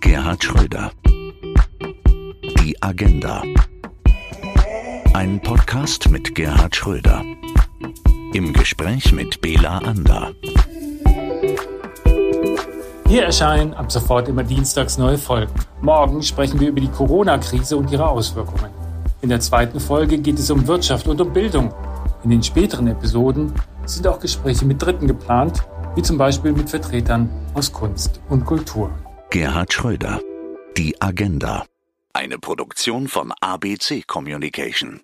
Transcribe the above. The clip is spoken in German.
Gerhard Schröder. Die Agenda. Ein Podcast mit Gerhard Schröder. Im Gespräch mit Bela Ander. Hier erscheinen ab sofort immer dienstags neue Folgen. Morgen sprechen wir über die Corona-Krise und ihre Auswirkungen. In der zweiten Folge geht es um Wirtschaft und um Bildung. In den späteren Episoden sind auch Gespräche mit Dritten geplant, wie zum Beispiel mit Vertretern aus Kunst und Kultur. Gerhard Schröder. Die Agenda. Eine Produktion von ABC Communication.